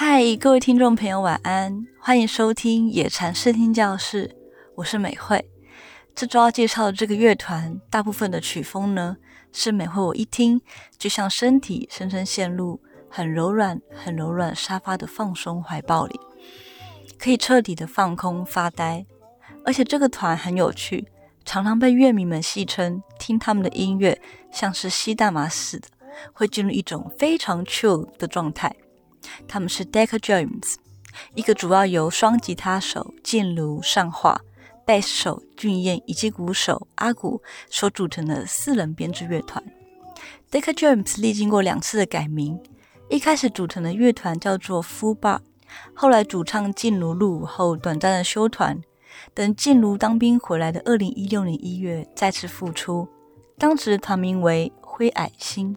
嗨，各位听众朋友，晚安！欢迎收听野禅视听教室，我是美惠。这周要介绍的这个乐团，大部分的曲风呢，是美惠我一听就像身体深深陷入很柔软、很柔软沙发的放松怀抱里，可以彻底的放空发呆。而且这个团很有趣，常常被乐迷们戏称，听他们的音乐像是吸大麻似的，会进入一种非常 chill 的状态。他们是 Decca James，一个主要由双吉他手静茹上画、贝斯手俊彦以及鼓手阿古所组成的四人编制乐团。Decca James 历经过两次的改名，一开始组成的乐团叫做 Fu Bar，后来主唱静茹入伍后短暂的休团，等静茹当兵回来的二零一六年一月再次复出，当时团名为灰矮星。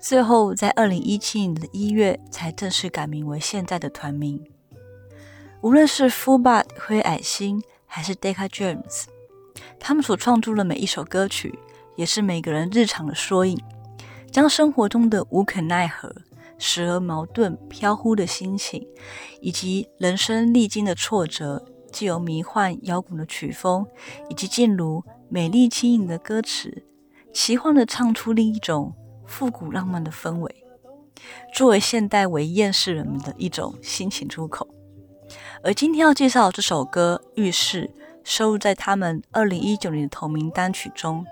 最后，在二零一七年的一月才正式改名为现在的团名。无论是 Full Bud 灰矮星，还是 Deca James，他们所创作的每一首歌曲，也是每个人日常的缩影，将生活中的无可奈何、时而矛盾飘忽的心情，以及人生历经的挫折，既有迷幻摇滚的曲风，以及静茹美丽轻盈的歌词，奇幻的唱出另一种。复古浪漫的氛围，作为现代为厌世人们的一种心情出口。而今天要介绍这首歌《浴室》，收录在他们二零一九年的同名单曲中。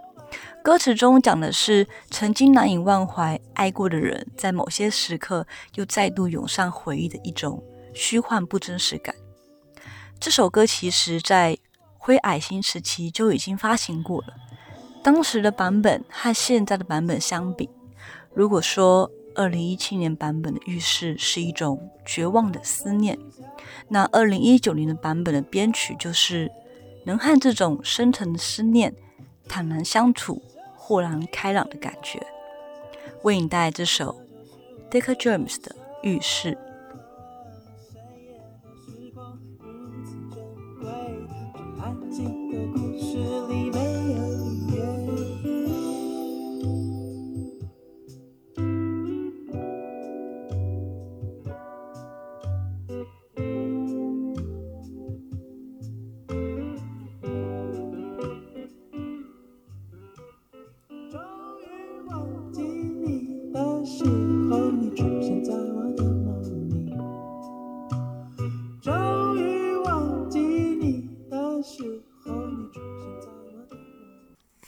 歌词中讲的是曾经难以忘怀爱过的人，在某些时刻又再度涌上回忆的一种虚幻不真实感。这首歌其实在灰矮星时期就已经发行过了，当时的版本和现在的版本相比。如果说二零一七年版本的浴室是一种绝望的思念，那二零一九年的版本的编曲就是能和这种深沉的思念坦然相处、豁然开朗的感觉。为你带来这首 Decca James 的浴室。